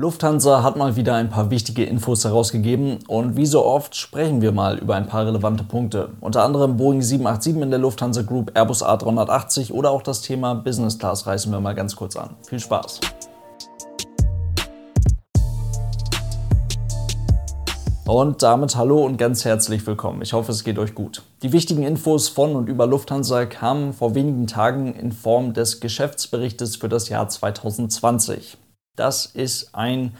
Lufthansa hat mal wieder ein paar wichtige Infos herausgegeben und wie so oft sprechen wir mal über ein paar relevante Punkte. Unter anderem Boeing 787 in der Lufthansa Group, Airbus A380 oder auch das Thema Business Class reißen wir mal ganz kurz an. Viel Spaß! Und damit hallo und ganz herzlich willkommen. Ich hoffe, es geht euch gut. Die wichtigen Infos von und über Lufthansa kamen vor wenigen Tagen in Form des Geschäftsberichtes für das Jahr 2020. Das ist ein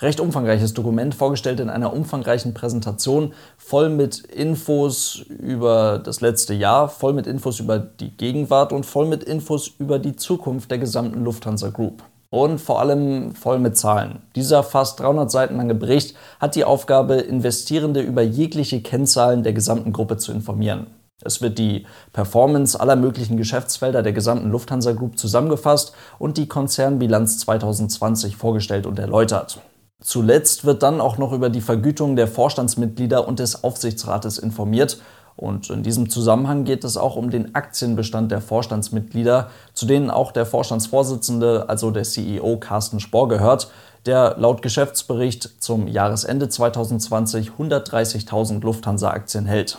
recht umfangreiches Dokument, vorgestellt in einer umfangreichen Präsentation, voll mit Infos über das letzte Jahr, voll mit Infos über die Gegenwart und voll mit Infos über die Zukunft der gesamten Lufthansa Group. Und vor allem voll mit Zahlen. Dieser fast 300 Seiten lange Bericht hat die Aufgabe, Investierende über jegliche Kennzahlen der gesamten Gruppe zu informieren. Es wird die Performance aller möglichen Geschäftsfelder der gesamten Lufthansa Group zusammengefasst und die Konzernbilanz 2020 vorgestellt und erläutert. Zuletzt wird dann auch noch über die Vergütung der Vorstandsmitglieder und des Aufsichtsrates informiert. Und in diesem Zusammenhang geht es auch um den Aktienbestand der Vorstandsmitglieder, zu denen auch der Vorstandsvorsitzende, also der CEO Carsten Spohr gehört, der laut Geschäftsbericht zum Jahresende 2020 130.000 Lufthansa-Aktien hält.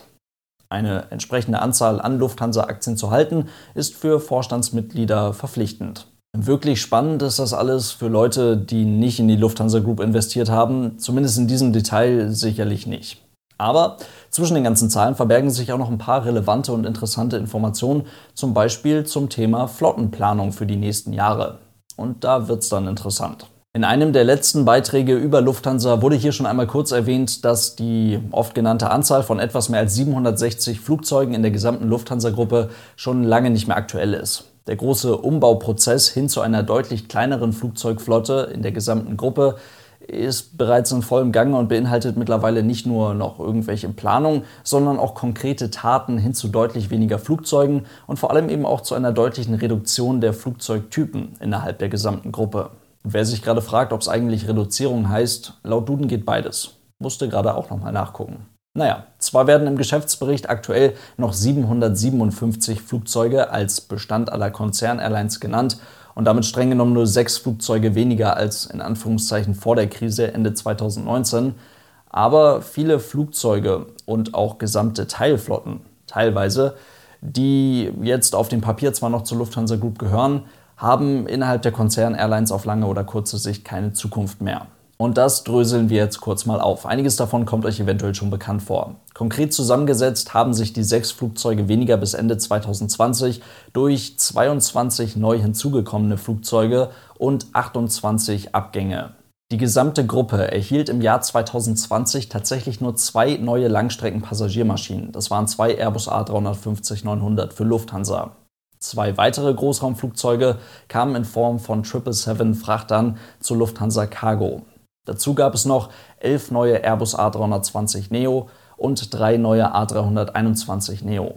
Eine entsprechende Anzahl an Lufthansa-Aktien zu halten, ist für Vorstandsmitglieder verpflichtend. Wirklich spannend ist das alles für Leute, die nicht in die Lufthansa Group investiert haben, zumindest in diesem Detail sicherlich nicht. Aber zwischen den ganzen Zahlen verbergen sich auch noch ein paar relevante und interessante Informationen, zum Beispiel zum Thema Flottenplanung für die nächsten Jahre. Und da wird es dann interessant. In einem der letzten Beiträge über Lufthansa wurde hier schon einmal kurz erwähnt, dass die oft genannte Anzahl von etwas mehr als 760 Flugzeugen in der gesamten Lufthansa-Gruppe schon lange nicht mehr aktuell ist. Der große Umbauprozess hin zu einer deutlich kleineren Flugzeugflotte in der gesamten Gruppe ist bereits in vollem Gange und beinhaltet mittlerweile nicht nur noch irgendwelche Planungen, sondern auch konkrete Taten hin zu deutlich weniger Flugzeugen und vor allem eben auch zu einer deutlichen Reduktion der Flugzeugtypen innerhalb der gesamten Gruppe. Wer sich gerade fragt, ob es eigentlich Reduzierung heißt, laut Duden geht beides. Musste gerade auch nochmal nachgucken. Naja, zwar werden im Geschäftsbericht aktuell noch 757 Flugzeuge als Bestand aller Konzern-Airlines genannt und damit streng genommen nur sechs Flugzeuge weniger als in Anführungszeichen vor der Krise Ende 2019. Aber viele Flugzeuge und auch gesamte Teilflotten, teilweise, die jetzt auf dem Papier zwar noch zur Lufthansa Group gehören, haben innerhalb der Konzern-Airlines auf lange oder kurze Sicht keine Zukunft mehr. Und das dröseln wir jetzt kurz mal auf. Einiges davon kommt euch eventuell schon bekannt vor. Konkret zusammengesetzt haben sich die sechs Flugzeuge weniger bis Ende 2020 durch 22 neu hinzugekommene Flugzeuge und 28 Abgänge. Die gesamte Gruppe erhielt im Jahr 2020 tatsächlich nur zwei neue Langstreckenpassagiermaschinen. Das waren zwei Airbus A350-900 für Lufthansa. Zwei weitere Großraumflugzeuge kamen in Form von 777-Frachtern zur Lufthansa Cargo. Dazu gab es noch elf neue Airbus A320 Neo und drei neue A321 Neo.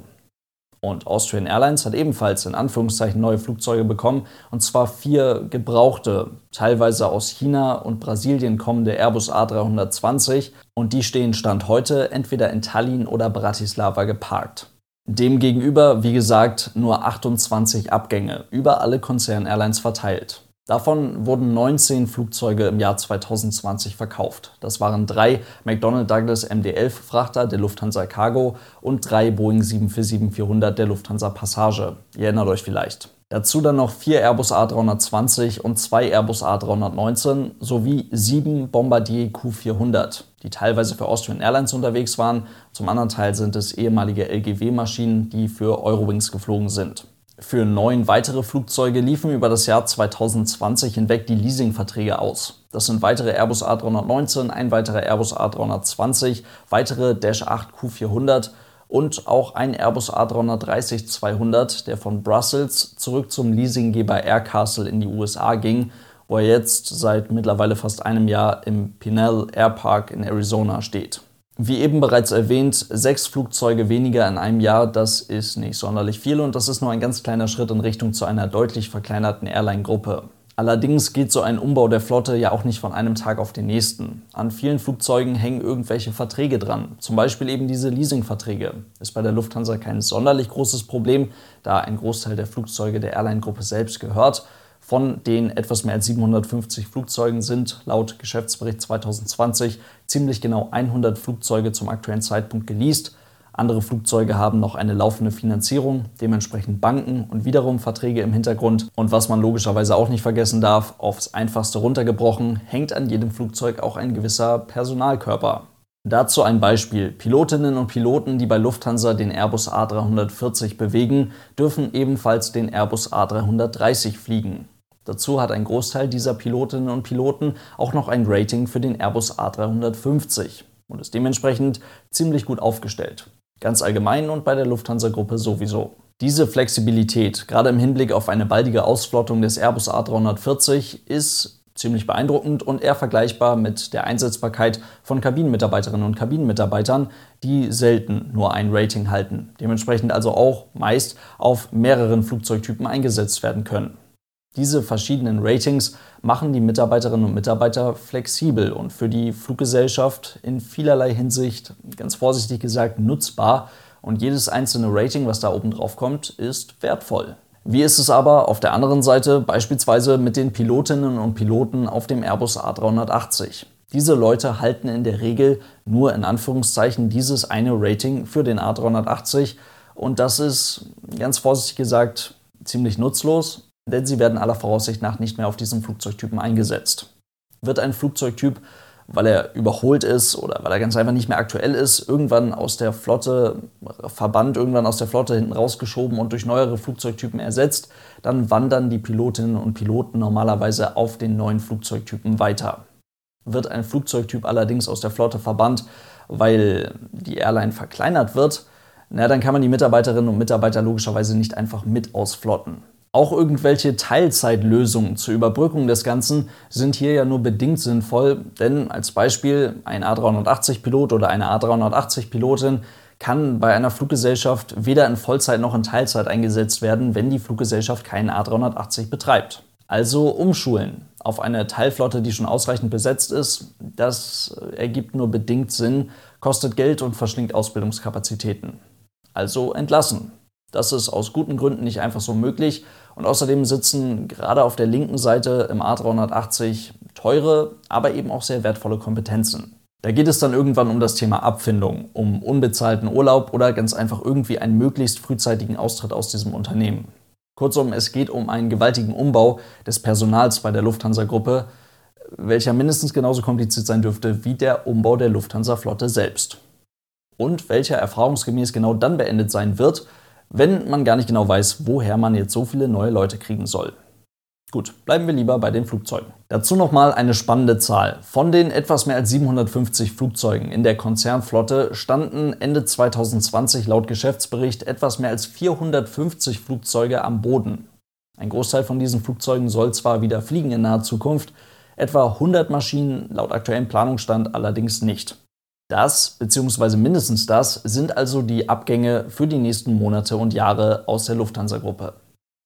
Und Austrian Airlines hat ebenfalls in Anführungszeichen neue Flugzeuge bekommen, und zwar vier gebrauchte, teilweise aus China und Brasilien kommende Airbus A320, und die stehen Stand heute entweder in Tallinn oder Bratislava geparkt. Demgegenüber, wie gesagt, nur 28 Abgänge über alle Konzern-Airlines verteilt. Davon wurden 19 Flugzeuge im Jahr 2020 verkauft. Das waren drei McDonnell Douglas MD-11 Frachter der Lufthansa Cargo und drei Boeing 747-400 der Lufthansa Passage. Ihr erinnert euch vielleicht. Dazu dann noch vier Airbus A320 und zwei Airbus A319 sowie sieben Bombardier Q400, die teilweise für Austrian Airlines unterwegs waren. Zum anderen Teil sind es ehemalige LGW-Maschinen, die für Eurowings geflogen sind. Für neun weitere Flugzeuge liefen über das Jahr 2020 hinweg die Leasingverträge aus. Das sind weitere Airbus A319, ein weiterer Airbus A320, weitere Dash 8 Q400 und auch ein Airbus A330-200, der von Brussels zurück zum Leasinggeber Aircastle in die USA ging, wo er jetzt seit mittlerweile fast einem Jahr im Pinell Air Park in Arizona steht. Wie eben bereits erwähnt, sechs Flugzeuge weniger in einem Jahr, das ist nicht sonderlich viel und das ist nur ein ganz kleiner Schritt in Richtung zu einer deutlich verkleinerten Airline-Gruppe. Allerdings geht so ein Umbau der Flotte ja auch nicht von einem Tag auf den nächsten. An vielen Flugzeugen hängen irgendwelche Verträge dran, zum Beispiel eben diese Leasingverträge. Ist bei der Lufthansa kein sonderlich großes Problem, da ein Großteil der Flugzeuge der Airline-Gruppe selbst gehört. Von den etwas mehr als 750 Flugzeugen sind laut Geschäftsbericht 2020 ziemlich genau 100 Flugzeuge zum aktuellen Zeitpunkt geleast. Andere Flugzeuge haben noch eine laufende Finanzierung, dementsprechend Banken und wiederum Verträge im Hintergrund. Und was man logischerweise auch nicht vergessen darf, aufs einfachste runtergebrochen, hängt an jedem Flugzeug auch ein gewisser Personalkörper. Dazu ein Beispiel. Pilotinnen und Piloten, die bei Lufthansa den Airbus A340 bewegen, dürfen ebenfalls den Airbus A330 fliegen. Dazu hat ein Großteil dieser Pilotinnen und Piloten auch noch ein Rating für den Airbus A350 und ist dementsprechend ziemlich gut aufgestellt. Ganz allgemein und bei der Lufthansa-Gruppe sowieso. Diese Flexibilität, gerade im Hinblick auf eine baldige Ausflottung des Airbus A340, ist ziemlich beeindruckend und eher vergleichbar mit der Einsetzbarkeit von Kabinenmitarbeiterinnen und Kabinenmitarbeitern, die selten nur ein Rating halten, dementsprechend also auch meist auf mehreren Flugzeugtypen eingesetzt werden können. Diese verschiedenen Ratings machen die Mitarbeiterinnen und Mitarbeiter flexibel und für die Fluggesellschaft in vielerlei Hinsicht, ganz vorsichtig gesagt, nutzbar. Und jedes einzelne Rating, was da oben drauf kommt, ist wertvoll. Wie ist es aber auf der anderen Seite beispielsweise mit den Pilotinnen und Piloten auf dem Airbus A380? Diese Leute halten in der Regel nur in Anführungszeichen dieses eine Rating für den A380 und das ist ganz vorsichtig gesagt ziemlich nutzlos denn sie werden aller Voraussicht nach nicht mehr auf diesen Flugzeugtypen eingesetzt. Wird ein Flugzeugtyp, weil er überholt ist oder weil er ganz einfach nicht mehr aktuell ist, irgendwann aus der Flotte verbannt, irgendwann aus der Flotte hinten rausgeschoben und durch neuere Flugzeugtypen ersetzt, dann wandern die Pilotinnen und Piloten normalerweise auf den neuen Flugzeugtypen weiter. Wird ein Flugzeugtyp allerdings aus der Flotte verbannt, weil die Airline verkleinert wird, na, dann kann man die Mitarbeiterinnen und Mitarbeiter logischerweise nicht einfach mit ausflotten. Auch irgendwelche Teilzeitlösungen zur Überbrückung des Ganzen sind hier ja nur bedingt sinnvoll, denn als Beispiel ein A380-Pilot oder eine A380-Pilotin kann bei einer Fluggesellschaft weder in Vollzeit noch in Teilzeit eingesetzt werden, wenn die Fluggesellschaft keinen A380 betreibt. Also umschulen auf eine Teilflotte, die schon ausreichend besetzt ist, das ergibt nur bedingt Sinn, kostet Geld und verschlingt Ausbildungskapazitäten. Also entlassen. Das ist aus guten Gründen nicht einfach so möglich. Und außerdem sitzen gerade auf der linken Seite im A380 teure, aber eben auch sehr wertvolle Kompetenzen. Da geht es dann irgendwann um das Thema Abfindung, um unbezahlten Urlaub oder ganz einfach irgendwie einen möglichst frühzeitigen Austritt aus diesem Unternehmen. Kurzum, es geht um einen gewaltigen Umbau des Personals bei der Lufthansa-Gruppe, welcher mindestens genauso kompliziert sein dürfte wie der Umbau der Lufthansa-Flotte selbst. Und welcher erfahrungsgemäß genau dann beendet sein wird, wenn man gar nicht genau weiß, woher man jetzt so viele neue Leute kriegen soll. Gut, bleiben wir lieber bei den Flugzeugen. Dazu nochmal eine spannende Zahl. Von den etwas mehr als 750 Flugzeugen in der Konzernflotte standen Ende 2020 laut Geschäftsbericht etwas mehr als 450 Flugzeuge am Boden. Ein Großteil von diesen Flugzeugen soll zwar wieder fliegen in naher Zukunft, etwa 100 Maschinen laut aktuellem Planungsstand allerdings nicht. Das bzw. mindestens das sind also die Abgänge für die nächsten Monate und Jahre aus der Lufthansa-Gruppe.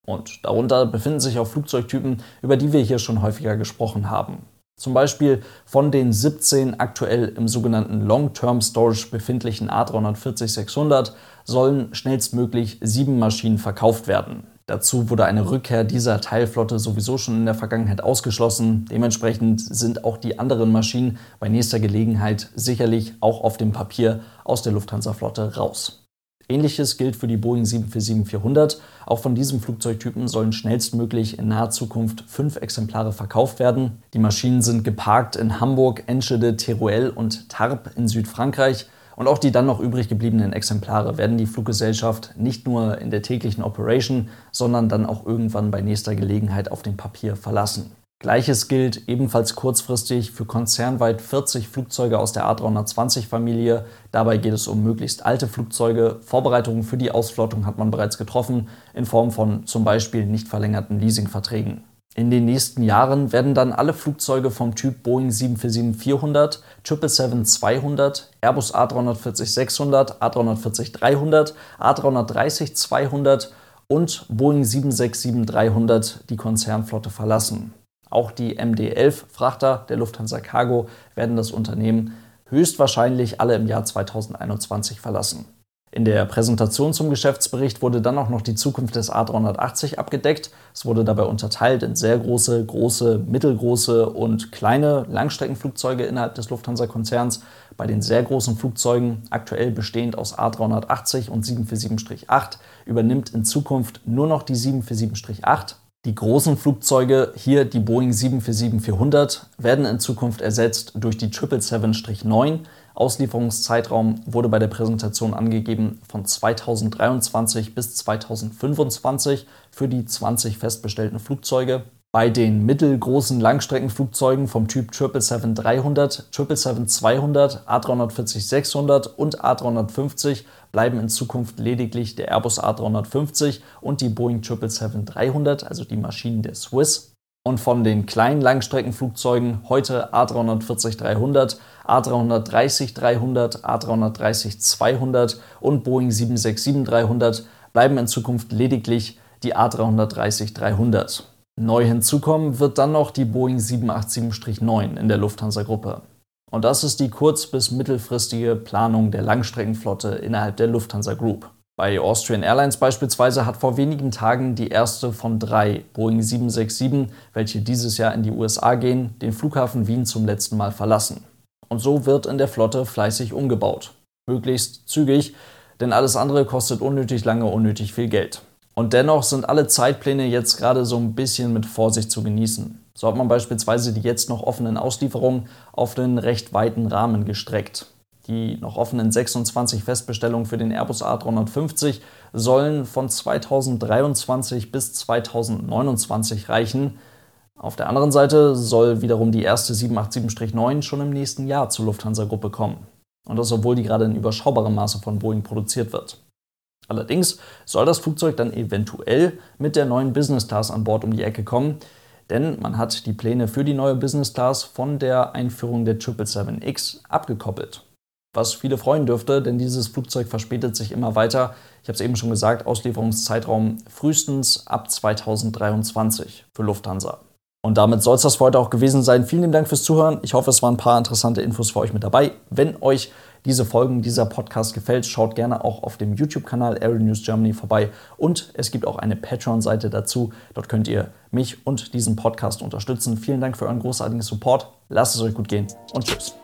Und darunter befinden sich auch Flugzeugtypen, über die wir hier schon häufiger gesprochen haben. Zum Beispiel von den 17 aktuell im sogenannten Long-Term Storage befindlichen A340-600 sollen schnellstmöglich sieben Maschinen verkauft werden. Dazu wurde eine Rückkehr dieser Teilflotte sowieso schon in der Vergangenheit ausgeschlossen. Dementsprechend sind auch die anderen Maschinen bei nächster Gelegenheit sicherlich auch auf dem Papier aus der Lufthansa-Flotte raus. Ähnliches gilt für die Boeing 747-400. Auch von diesem Flugzeugtypen sollen schnellstmöglich in naher Zukunft fünf Exemplare verkauft werden. Die Maschinen sind geparkt in Hamburg, Enschede, Teruel und Tarbes in Südfrankreich. Und auch die dann noch übrig gebliebenen Exemplare werden die Fluggesellschaft nicht nur in der täglichen Operation, sondern dann auch irgendwann bei nächster Gelegenheit auf dem Papier verlassen. Gleiches gilt ebenfalls kurzfristig für konzernweit 40 Flugzeuge aus der A320-Familie. Dabei geht es um möglichst alte Flugzeuge. Vorbereitungen für die Ausflottung hat man bereits getroffen, in Form von zum Beispiel nicht verlängerten Leasingverträgen. In den nächsten Jahren werden dann alle Flugzeuge vom Typ Boeing 747-400, 777-200, Airbus A340-600, A340-300, A330-200 und Boeing 767-300 die Konzernflotte verlassen. Auch die MD-11-Frachter der Lufthansa Cargo werden das Unternehmen höchstwahrscheinlich alle im Jahr 2021 verlassen. In der Präsentation zum Geschäftsbericht wurde dann auch noch die Zukunft des A380 abgedeckt. Es wurde dabei unterteilt in sehr große, große, mittelgroße und kleine Langstreckenflugzeuge innerhalb des Lufthansa-Konzerns. Bei den sehr großen Flugzeugen, aktuell bestehend aus A380 und 747-8, übernimmt in Zukunft nur noch die 747-8. Die großen Flugzeuge, hier die Boeing 747-400, werden in Zukunft ersetzt durch die 777-9. Auslieferungszeitraum wurde bei der Präsentation angegeben von 2023 bis 2025 für die 20 festbestellten Flugzeuge. Bei den mittelgroßen Langstreckenflugzeugen vom Typ 777-300, 777-200, A340-600 und A350 bleiben in Zukunft lediglich der Airbus A350 und die Boeing 777-300, also die Maschinen der Swiss. Und von den kleinen Langstreckenflugzeugen heute A340-300, A330-300, A330-200 und Boeing 767-300 bleiben in Zukunft lediglich die A330-300. Neu hinzukommen wird dann noch die Boeing 787-9 in der Lufthansa-Gruppe. Und das ist die kurz- bis mittelfristige Planung der Langstreckenflotte innerhalb der Lufthansa Group. Bei Austrian Airlines beispielsweise hat vor wenigen Tagen die erste von drei Boeing 767, welche dieses Jahr in die USA gehen, den Flughafen Wien zum letzten Mal verlassen. Und so wird in der Flotte fleißig umgebaut. Möglichst zügig, denn alles andere kostet unnötig lange unnötig viel Geld. Und dennoch sind alle Zeitpläne jetzt gerade so ein bisschen mit Vorsicht zu genießen. So hat man beispielsweise die jetzt noch offenen Auslieferungen auf den recht weiten Rahmen gestreckt. Die noch offenen 26 Festbestellungen für den Airbus A350 sollen von 2023 bis 2029 reichen. Auf der anderen Seite soll wiederum die erste 787-9 schon im nächsten Jahr zur Lufthansa-Gruppe kommen. Und das, obwohl die gerade in überschaubarem Maße von Boeing produziert wird. Allerdings soll das Flugzeug dann eventuell mit der neuen Business Class an Bord um die Ecke kommen, denn man hat die Pläne für die neue Business Class von der Einführung der 777X abgekoppelt was viele freuen dürfte, denn dieses Flugzeug verspätet sich immer weiter. Ich habe es eben schon gesagt, Auslieferungszeitraum frühestens ab 2023 für Lufthansa. Und damit soll es das für heute auch gewesen sein. Vielen lieben Dank fürs Zuhören. Ich hoffe, es waren ein paar interessante Infos für euch mit dabei. Wenn euch diese Folgen, dieser Podcast gefällt, schaut gerne auch auf dem YouTube-Kanal Aero News Germany vorbei. Und es gibt auch eine Patreon-Seite dazu. Dort könnt ihr mich und diesen Podcast unterstützen. Vielen Dank für euren großartigen Support. Lasst es euch gut gehen und tschüss.